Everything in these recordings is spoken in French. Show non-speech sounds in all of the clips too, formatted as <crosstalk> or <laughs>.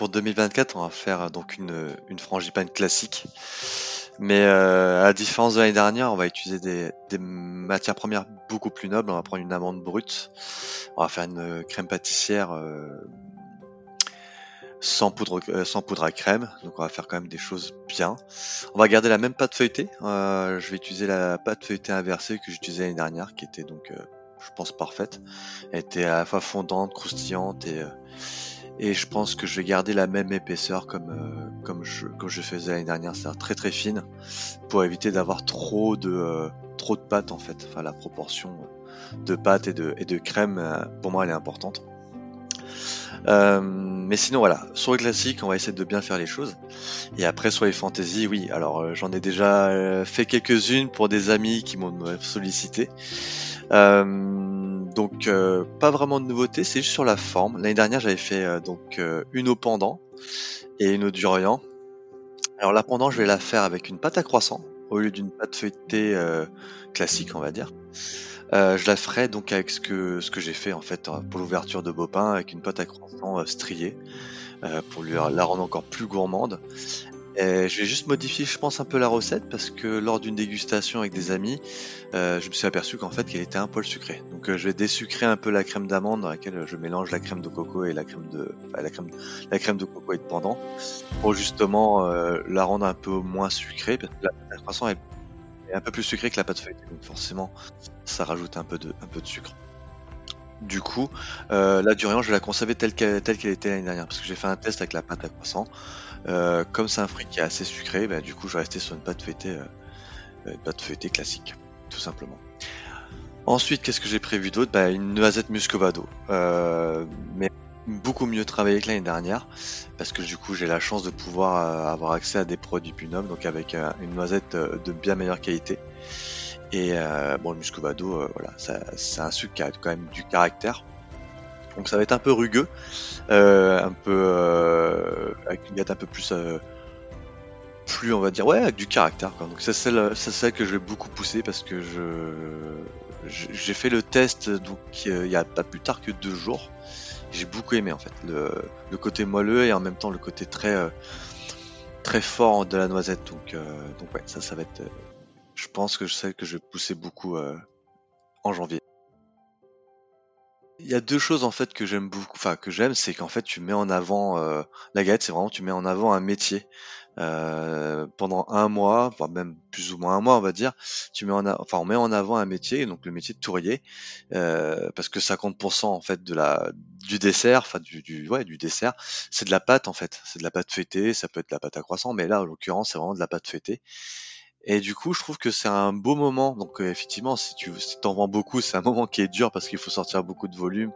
Pour 2024, on va faire donc une, une frangipane classique. Mais euh, à différence de l'année dernière, on va utiliser des, matières premières beaucoup plus nobles. On va prendre une amande brute. On va faire une crème pâtissière euh, sans, poudre, euh, sans poudre à crème. Donc on va faire quand même des choses bien. On va garder la même pâte feuilletée. Euh, je vais utiliser la pâte feuilletée inversée que j'utilisais l'année dernière, qui était donc, euh, je pense, parfaite. Elle était à la fois fondante, croustillante et et je pense que je vais garder la même épaisseur comme euh, comme je comme je faisais l'année dernière, c'est-à-dire très très fine, pour éviter d'avoir trop de euh, trop de pâte en fait. Enfin la proportion de pâte et de et de crème, euh, pour moi elle est importante. Euh, mais sinon voilà, sur les classiques, on va essayer de bien faire les choses. Et après sur les fantaisies, oui, alors euh, j'en ai déjà euh, fait quelques-unes pour des amis qui m'ont sollicité. Donc pas vraiment de nouveauté, c'est juste sur la forme. L'année dernière j'avais fait donc une au pendant et une au durian. Alors la pendant je vais la faire avec une pâte à croissant au lieu d'une pâte feuilletée classique on va dire. Euh, je la ferai donc avec ce que, ce que j'ai fait en fait pour l'ouverture de Bopin avec une pâte à croissant euh, striée euh, pour lui, la rendre encore plus gourmande. Et je vais juste modifier, je pense, un peu la recette parce que lors d'une dégustation avec des amis, euh, je me suis aperçu qu'en fait qu'elle était un poil sucrée. Donc euh, je vais désucrer un peu la crème d'amande dans laquelle je mélange la crème de coco et la crème de enfin, la crème la crème de coco et de pendant pour justement euh, la rendre un peu moins sucrée parce que la à croissant est un peu plus sucré que la pâte feuilletée, donc forcément ça rajoute un peu de, un peu de sucre. Du coup, euh, la durian, je vais la conserver telle qu'elle telle qu'elle était l'année dernière, parce que j'ai fait un test avec la pâte à croissant. Euh, comme c'est un fruit qui est assez sucré, bah, du coup, je vais rester sur une pâte feuilletée, euh, feuilletée classique, tout simplement. Ensuite, qu'est-ce que j'ai prévu d'autre? Bah, Une noisette muscovado. Euh, mais beaucoup mieux travaillé que l'année dernière parce que du coup j'ai la chance de pouvoir euh, avoir accès à des produits Punom donc avec euh, une noisette euh, de bien meilleure qualité et bon le muscovado voilà c'est un sucre qui a quand même du caractère donc ça va être un peu rugueux un peu avec une gâte un peu plus plus on va dire ouais avec du caractère donc c'est celle c'est celle que je vais beaucoup pousser parce que je j'ai fait le test donc il y a pas plus tard que deux jours. J'ai beaucoup aimé en fait le, côté moelleux et en même temps le côté très euh, très fort de la noisette. Donc euh, donc ouais ça ça va être euh, je pense que sais que je vais pousser beaucoup en janvier il y a deux choses en fait que j'aime beaucoup, enfin que j'aime, c'est qu'en fait tu mets en avant la galette, c'est vraiment tu mets en avant un métier. Euh, pendant un mois, voire même plus ou moins un mois, on va dire, tu mets en, enfin, on met en avant un métier, donc le métier de tourier, euh, parce que 50% en fait de la du dessert, enfin du, du ouais du dessert, c'est de la pâte en fait, c'est de la pâte fêtée, ça peut être de la pâte à croissant, mais là en l'occurrence c'est vraiment de la pâte fêtée. Et du coup, je trouve que c'est un beau moment. Donc, euh, effectivement, si tu si t'en vends beaucoup, c'est un <laughs> moment qui est dur parce qu'il faut sortir beaucoup de volume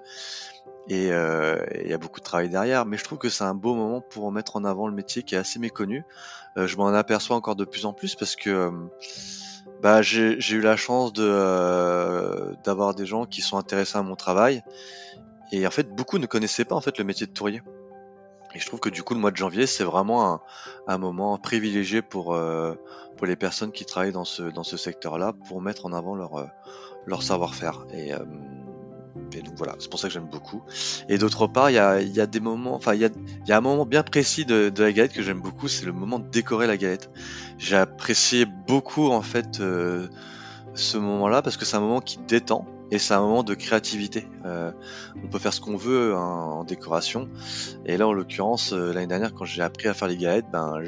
et euh, il y a beaucoup de travail derrière. Mais je trouve que c'est un beau moment pour mettre en avant le métier qui est assez méconnu. Euh, je m'en aperçois encore de plus en plus parce que euh, bah, j'ai eu la chance de euh, d'avoir des gens qui sont intéressés à mon travail. Et en fait, beaucoup ne connaissaient pas en fait le métier de tourier. Et je trouve que du coup, le mois de janvier, c'est vraiment un, moment privilégié pour, euh, pour les personnes qui travaillent dans ce, dans ce secteur-là pour mettre en avant leur, euh, leur savoir-faire. Et, euh, et, donc voilà, c'est pour ça que j'aime beaucoup. Et d'autre part, il y a, y a, des moments, enfin, il y a, y a, un moment bien précis de la galette que j'aime beaucoup, c'est le moment de décorer la galette. J'ai apprécié beaucoup en fait ce moment-là parce que c'est un moment qui détend et c'est un moment de créativité. Euh, on peut faire ce qu'on veut en décoration. Et là, en l'occurrence, euh, l'année dernière, quand j'ai appris à faire les galettes, ben, euh,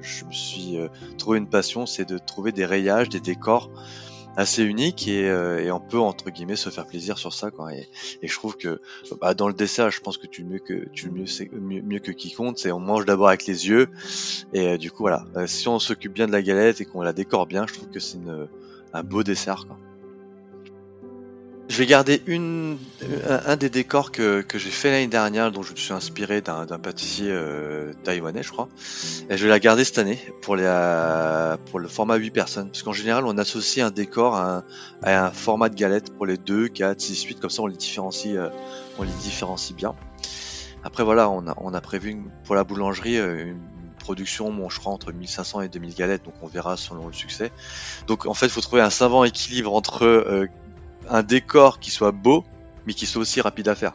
je me suis trouvé une passion, c'est de trouver des rayages, des décors assez uniques et, on peut entre guillemets se faire plaisir sur ça. Et, je trouve que bah, dans le dessert, je pense que tu le mieux que tu mieux, c'est mieux, mieux que quiconque, c'est on mange d'abord avec les yeux et du coup voilà, si on s'occupe bien de la galette et qu'on la décore bien, je trouve que c'est un beau dessert. Je vais garder une, un, des décors que, que j'ai fait l'année dernière, dont je me suis inspiré d'un pâtissier euh, taïwanais, je crois. Et je vais la garder cette année pour, les, euh, pour le format 8 personnes. Parce qu'en général, on associe un décor à un, un, format de galette pour les 2, 4, 6, 8. Comme ça, on les différencie, euh, on les différencie bien. Après, voilà, on a, on a prévu pour la boulangerie une production, bon, je crois, entre 1500 et 2000 galettes, donc on verra selon le succès. Donc en fait, il faut trouver un savant équilibre entre euh, un décor qui soit beau, mais qui soit aussi rapide à faire.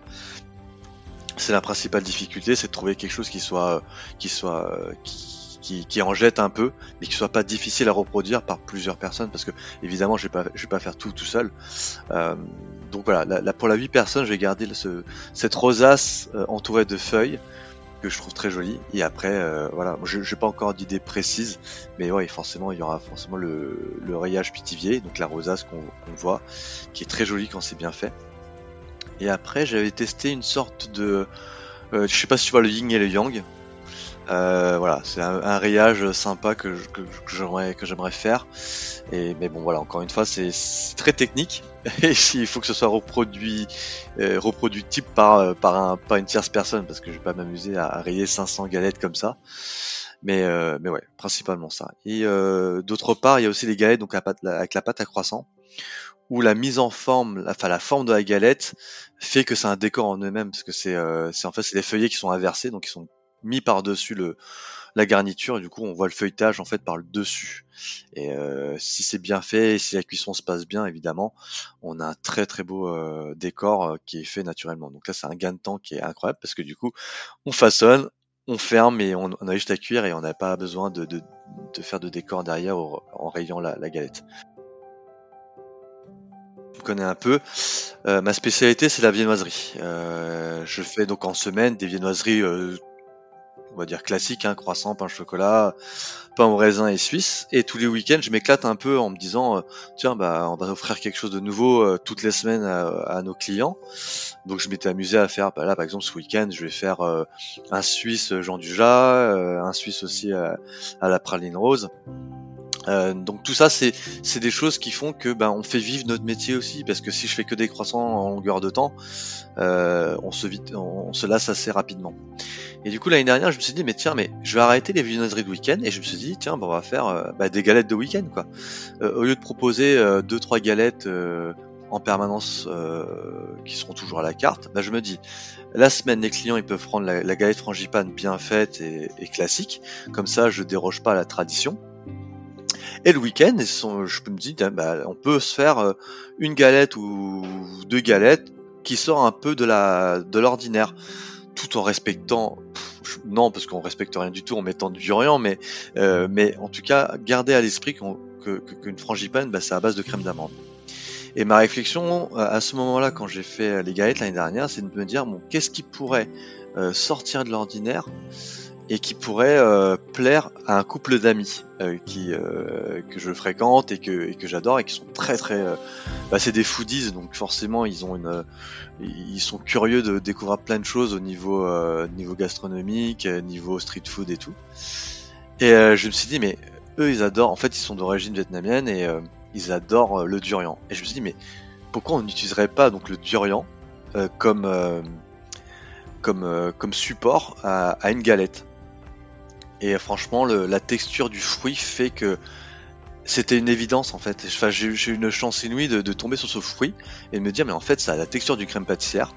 C'est la principale difficulté, c'est de trouver quelque chose qui soit, qui soit, qui, qui, en jette un peu, mais qui soit pas difficile à reproduire par plusieurs personnes, parce que évidemment, je vais pas, je vais pas faire tout tout seul. Euh, donc voilà, la, pour la 8 personnes, je vais garder ce, cette rosace euh, entourée de feuilles que je trouve très jolie. Et après, euh, voilà, je n'ai pas encore d'idée précise, mais ouais, forcément, il y aura forcément le, le rayage pitivier, donc la rosace qu'on voit, qui est très jolie quand c'est bien fait. Et après, j'avais testé une sorte de, euh, je sais pas si tu vois le yin et le yang. Euh, voilà, c'est un, rayage sympa que, que, j'aimerais que j'aimerais faire. Et mais bon voilà, encore une fois, c'est très technique. <laughs> Et il faut que ce soit reproduit, euh, par euh, par un une tierce personne parce que je vais pas m'amuser à, rayer 500 galettes comme ça. Mais euh, mais ouais, principalement ça. Et euh, d'autre part, il y a aussi les galettes donc avec la pâte à croissant où la mise en forme, enfin la forme de la galette fait que c'est un décor en eux-mêmes parce que c'est c'est en fait c'est les feuillets qui sont inversés donc ils sont mis par-dessus le la garniture et du coup on voit le feuilletage en fait par le dessus et euh, si c'est bien fait si la cuisson se passe bien évidemment on a un très très beau euh, décor euh, qui est fait naturellement donc là c'est un gain de temps qui est incroyable parce que du coup on façonne on ferme et on, a juste à cuire et on n'a pas besoin de, faire de décor derrière en rayant la, la galette connais un peu. Ma spécialité, c'est la viennoiserie. Je fais donc en semaine des viennoiseries on va dire classique, hein, croissant, pain chocolat, pain au raisin et suisse. Et tous les week-ends, je m'éclate un peu en me disant, euh, tiens, bah, on va offrir quelque chose de nouveau euh, toutes les semaines à, nos clients. Donc je m'étais amusé à faire, bah, là par exemple ce week-end, je vais faire euh, un suisse Jean Dujat, un suisse aussi à la praline rose. Euh, donc tout ça, c'est des choses qui font que ben, on fait vivre notre métier aussi, parce que si je fais que des croissants en longueur de temps, euh, on, se on, se lasse assez rapidement. Et du coup l'année dernière, je me suis dit mais tiens, mais je vais arrêter les viennoiseries de week-end, et je me suis dit tiens, ben, on va faire euh, ben, des galettes de week-end quoi. au lieu de proposer deux trois galettes en permanence qui seront toujours à la carte, ben, je me dis la semaine les clients ils peuvent prendre la, galette frangipane bien faite et, et classique, comme ça je déroge pas à la tradition. Et le week-end, je me dire, bah, on peut se faire euh, une galette ou deux galettes qui sort un peu de de l'ordinaire, tout en respectant. non, parce qu'on respecte rien du tout en mettant du durian, mais euh, mais en tout cas, garder à l'esprit qu'une que, frangipane, bah, c'est à base de crème d'amande. Et ma réflexion à ce moment-là, quand j'ai fait les galettes l'année dernière, c'est de me dire bon, qu'est-ce qui pourrait euh, sortir de l'ordinaire? Et qui pourrait euh, plaire à un couple d'amis euh, qui euh, que je fréquente et que et que j'adore et qui sont très très bah, c'est des foodies donc forcément ils ont une ils sont curieux de découvrir plein de choses au niveau niveau gastronomique niveau street food et tout. Et je me suis dit mais eux ils adorent en fait ils sont d'origine vietnamienne et ils adorent le durian. Et je me suis dit mais pourquoi on n'utiliserait pas donc le durian comme comme, comme support à, à une galette? Et franchement, la texture du fruit fait que c'était une évidence en fait. Enfin, j'ai eu une chance inouïe de, tomber sur ce fruit et de me dire, mais en fait, ça a la texture du crème pâtissière.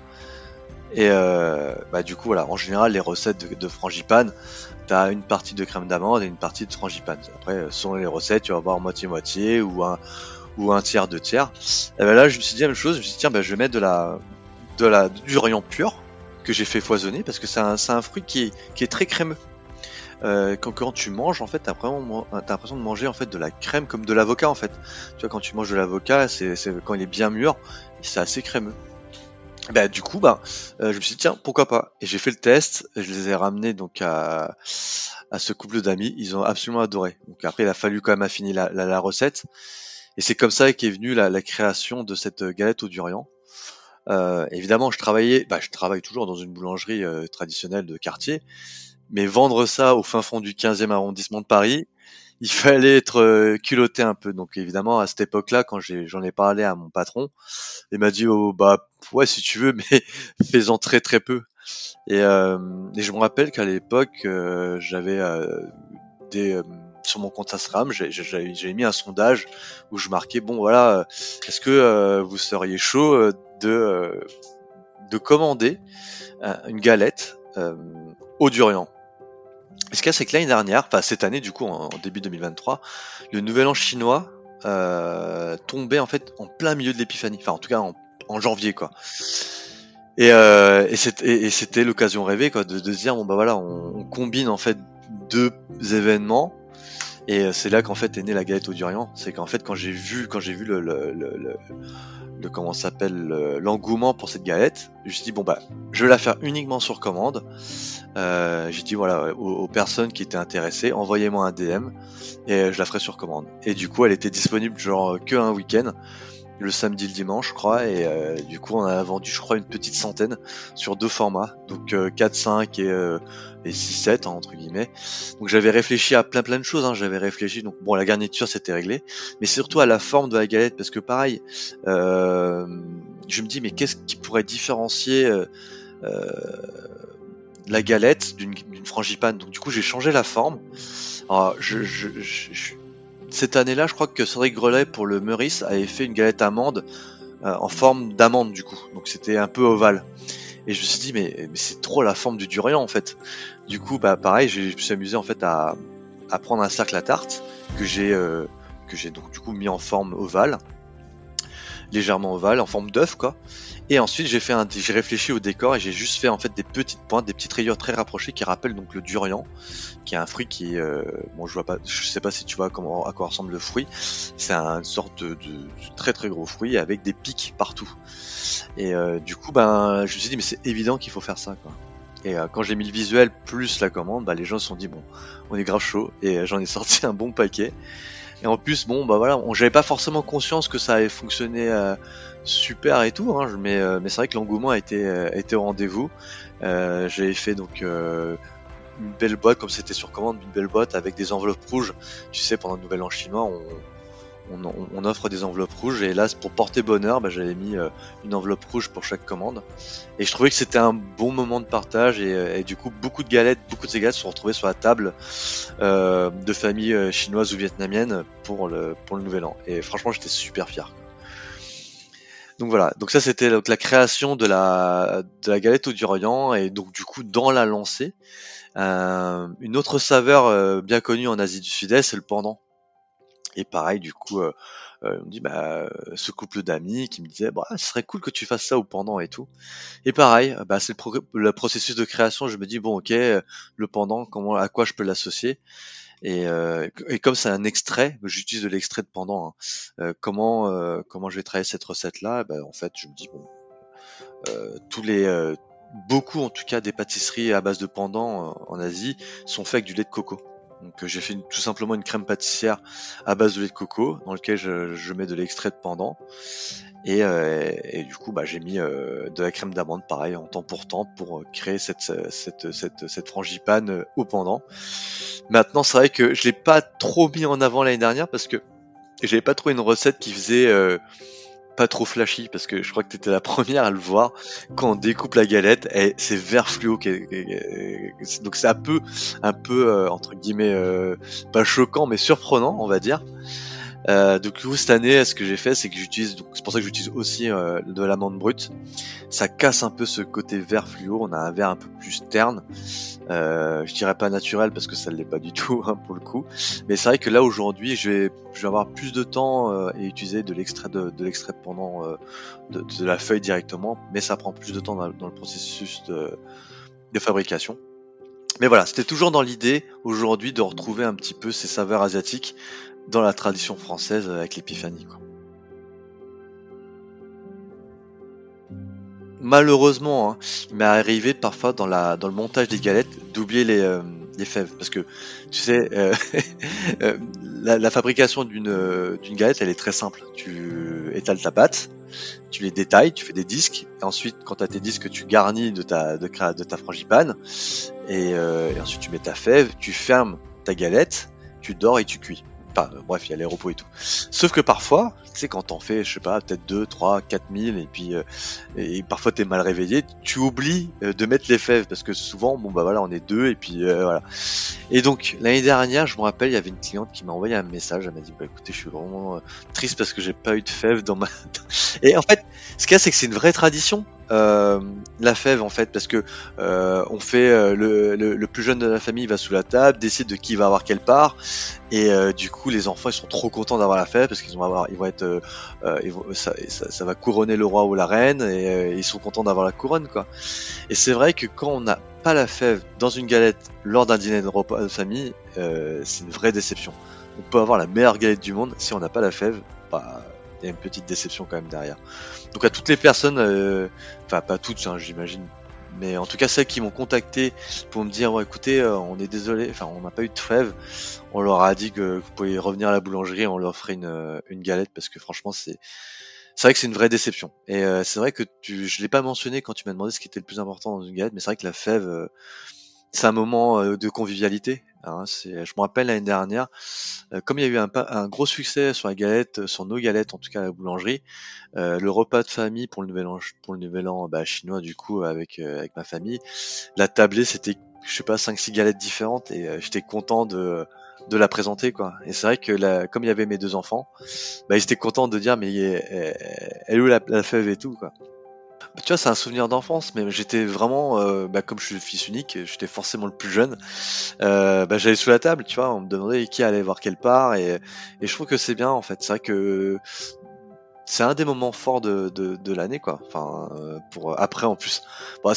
Et euh, bah, du coup, voilà, en général, les recettes de, de frangipane, t'as une partie de crème d'amande et une partie de frangipane. Après, selon les recettes, tu vas avoir moitié-moitié ou un, ou un tiers, deux tiers. Et ben là, je me suis dit la même chose. Je me suis dit, tiens, bah, je vais mettre de la, de la, du rayon pur que j'ai fait foisonner parce que c'est un, un fruit qui est, qui est très crémeux. Euh, quand, quand tu manges, en fait, t'as vraiment t'as l'impression de manger en fait de la crème comme de l'avocat en fait. Tu vois, quand tu manges de l'avocat, c'est quand il est bien mûr, c'est assez crémeux. Bah, du coup, bah, euh, je me suis dit, tiens, pourquoi pas? Et j'ai fait le test, je les ai ramenés donc à, à ce couple d'amis, ils ont absolument adoré. Donc après, il a fallu quand même affiner la, la, la recette. Et c'est comme ça qu'est venue la, la, création de cette galette au durian. Euh, évidemment, je travaillais, bah, je travaille toujours dans une boulangerie euh, traditionnelle de quartier, mais vendre ça au fin fond du 15e arrondissement de Paris, <laughs> il fallait être euh, culotté un peu. Donc évidemment, à cette époque-là, quand j'en ai, parlé à mon patron, il m'a dit oh bah ouais si tu veux, <laughs> mais fais-en très très peu. Et, euh, et je me rappelle qu'à l'époque, euh, j'avais des sur mon compte Instagram, j'ai mis un sondage où je marquais bon voilà, est-ce que vous seriez chaud de de commander une galette au durian ce qu'il y a, c'est que l'année dernière, enfin cette année du coup, en, début 2023, le nouvel an chinois euh, tombait en fait en plein milieu de l'épiphanie, enfin en tout cas en, janvier quoi. Et, euh, et c'était l'occasion rêvée quoi, de, se dire bon bah voilà, on, combine en fait deux événements. Et c'est là qu'en fait est née la galette au durian. C'est qu'en fait quand j'ai vu quand j'ai vu le, le comment s'appelle l'engouement pour cette galette. Je me suis dit bon bah je vais la faire uniquement sur commande. Euh, j'ai dit voilà aux, personnes qui étaient intéressées, envoyez-moi un DM et je la ferai sur commande. Et du coup elle était disponible genre que un week-end le samedi le dimanche je crois et euh, du coup on a vendu je crois une petite centaine sur deux formats. Donc 4 5 et, euh, et 6 7 hein, entre guillemets. Donc j'avais réfléchi à plein plein de choses hein. j'avais réfléchi donc bon la garniture c'était réglé mais surtout à la forme de la galette parce que pareil euh, je me dis mais qu'est-ce qui pourrait différencier euh, euh, la galette d'une frangipane? Donc du coup j'ai changé la forme. Alors je, je, je cette année-là, je crois que Cédric Grelet pour le Meurice avait fait une galette amande euh, en forme d'amande du coup. Donc c'était un peu ovale. Et je me suis dit mais, c'est trop la forme du durian en fait. Du coup bah pareil, je me suis amusé en fait à, à prendre un cercle à tarte que j'ai euh, que j'ai donc du coup mis en forme ovale, légèrement ovale, en forme d'œuf quoi. Et ensuite, j'ai fait un, j'ai réfléchi au décor et j'ai juste fait en fait des petites pointes, des petites rayures très rapprochées qui rappellent donc le durian, qui est un fruit qui, euh, bon, je vois pas, je sais pas si tu vois comment à quoi ressemble le fruit. C'est une sorte de, très très gros fruit avec des pics partout. Et euh, du coup, ben, je me suis dit mais c'est évident qu'il faut faire ça. Et euh, quand j'ai mis le visuel plus la commande, bah, les gens se sont dit bon, on est grave chaud et j'en ai <laughs> sorti un bon paquet. Et en plus, bon, bah voilà, j'avais pas forcément conscience que ça avait fonctionné euh, super et tout, hein, mais, euh, mais c'est vrai que l'engouement a été, euh, au rendez-vous. j'avais fait donc une belle boîte, comme c'était sur commande, une belle boîte avec des enveloppes rouges. Tu sais, pendant le Nouvel An chinois, on, on, offre des enveloppes rouges et là pour porter bonheur bah, j'avais mis euh, une enveloppe rouge pour chaque commande. Et je trouvais que c'était un bon moment de partage et, euh, du coup beaucoup de galettes beaucoup de ces galettes sont retrouvées sur la table euh, de familles chinoises ou vietnamiennes pour le pour le nouvel an. Et franchement j'étais super fier. Donc voilà, donc ça c'était la création de la, de la galette au durian et donc du coup dans la lancée, une autre saveur bien connue en Asie du Sud-Est, c'est le pendant. Et pareil, du coup, euh, euh, on me dit, bah, ce couple d'amis qui me disait, bah, ce serait cool que tu fasses ça au pendant et tout. Et pareil, bah, c'est le, processus de création. Je me dis, bon, ok, le pendant, à quoi je peux l'associer? Et, euh, comme c'est un extrait, j'utilise de l'extrait de pendant. Hein, comment comment je vais travailler cette recette là bah, En fait, je me dis bon, tous les beaucoup en tout cas des pâtisseries à base de pendant en Asie sont faites avec du lait de coco. Donc euh, j'ai fait tout simplement une crème pâtissière à base de lait de coco dans lequel je, mets de l'extrait de pendant et, euh, du coup bah, j'ai mis euh, de la crème d'amande pareil en temps pour temps pour créer cette, cette, cette, cette frangipane au pendant. Maintenant c'est vrai que je l'ai pas trop mis en avant l'année dernière parce que j'avais pas trouvé une recette qui faisait pas trop flashy parce que je crois que tu étais la <laughs> première à le voir quand on découpe la galette et c'est vert fluo donc c'est un peu un peu euh, entre guillemets euh, pas choquant mais surprenant on va dire euh, donc cette année, ce que j'ai fait, c'est que j'utilise, donc c'est pour ça que j'utilise aussi euh, de l'amande brute. Ça casse un peu ce côté vert fluo. On a un vert un peu plus terne. Euh, je dirais pas naturel parce que ça ne l'est pas du tout <laughs> hein, pour le coup. Mais c'est vrai que là aujourd'hui, je vais, avoir plus de temps euh, et utiliser de l'extrait de, l'extrait pendant euh, de, la feuille directement, mais ça prend plus de temps dans, le processus de, de fabrication. Mais voilà, c'était toujours dans l'idée aujourd'hui de retrouver un petit peu ces saveurs asiatiques dans la tradition française avec l'épiphanie. Malheureusement, hein, il m'est arrivé parfois dans, la, dans le montage des galettes d'oublier les, euh, fèves. Parce que, tu sais, euh, <laughs> euh, la, fabrication d'une galette, elle est très simple. Tu étales ta pâte, tu les détailles, tu fais des disques. Et ensuite, quand tu as tes disques, tu garnis de ta, de ta frangipane. Et, et ensuite, tu mets ta fève, tu fermes ta galette, tu dors et tu cuis. Enfin, bref, il y a les repos et tout. Sauf que parfois, tu sais, quand t'en fais, je sais pas, peut-être 2, 3, 4 000, et puis, euh, et parfois t'es mal réveillé, tu oublies euh, de mettre les fèves, parce que souvent, bon, bah voilà, on est deux, et puis euh, voilà. Et donc, l'année dernière, je me rappelle, il y avait une cliente qui m'a envoyé un message, elle m'a dit, bah écoutez, je suis vraiment triste parce que j'ai pas eu de fèves dans ma... <laughs> et en fait, ce qu'il y a, c'est que c'est une vraie tradition. Euh, la fève en fait parce que euh, on fait euh, le, le, plus jeune de la famille va sous la table décide de qui va avoir quelle part et du coup les enfants ils sont trop contents d'avoir la fève parce qu'ils vont avoir ils vont être ils vont, ça, ça, va couronner le roi ou la reine et ils sont contents d'avoir la couronne quoi. Et c'est vrai que quand on n'a pas la fève dans une galette lors d'un dîner de repas de famille c'est une vraie déception. On peut avoir la meilleure galette du monde si on n'a pas la fève bah il y a une petite déception quand même derrière. Donc à toutes les personnes, euh, enfin pas toutes, hein, j'imagine, mais en tout cas celles qui m'ont contacté pour me dire, écoutez, euh, on est désolé, enfin on n'a pas eu de fève, on leur a dit que vous pouvez revenir à la boulangerie, on leur ferait une, euh, une galette parce que franchement c'est c'est vrai que c'est une vraie déception. Et c'est vrai que tu, je l'ai pas mentionné quand tu m'as demandé ce qui était le plus important dans une galette, mais c'est vrai que la fève, c'est un moment euh, de convivialité. Hein, je me rappelle l'année dernière, euh, comme il y a eu un, un, gros succès sur la galette, sur nos galettes, en tout cas à la boulangerie, euh, le repas de famille pour le nouvel an, pour le nouvel an bah, chinois du coup avec avec ma famille, la tablée c'était je sais pas cinq six galettes différentes et j'étais content de de la présenter quoi. Et c'est vrai que la, comme il y avait mes deux enfants, bah ils étaient contents de dire mais elle est où la, la fève et tout quoi. Bah, tu vois, c'est un souvenir d'enfance, mais j'étais vraiment, euh, bah, comme je suis fils unique, j'étais forcément le plus jeune. Euh, bah, j'allais sous la table, tu vois, on me demandait qui allait voir quelle part, et, et je trouve que c'est bien en fait. C'est vrai que c'est un des moments forts de, de, l'année, quoi. Enfin, euh, pour après en plus. Bon,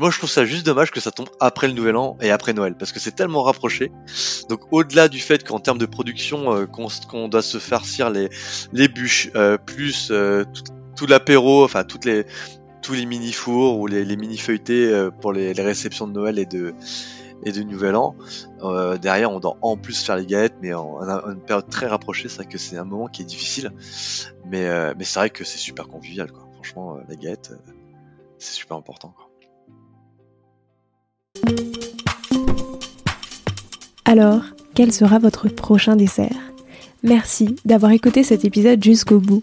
moi, je trouve ça juste dommage que ça tombe après le Nouvel An et après Noël, parce que c'est tellement rapproché. Donc, au-delà du fait qu'en termes de production, qu'on doit se farcir les les bûches, plus tout l'apéro, enfin toutes les tous les mini fours ou les, mini feuilletés euh, pour les, réceptions de Noël et de et de Nouvel An. Euh, derrière, on doit en plus faire les galettes, mais en, une période très rapprochée. C'est vrai que c'est un moment qui est difficile, mais euh, mais c'est vrai que c'est super convivial. Quoi. Franchement, la galette, c'est super important. Quoi. Alors, quel sera votre prochain dessert? Merci d'avoir écouté cet épisode jusqu'au bout.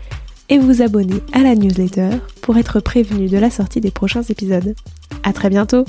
et vous abonner à la newsletter pour être prévenu de la sortie des prochains épisodes. À très bientôt!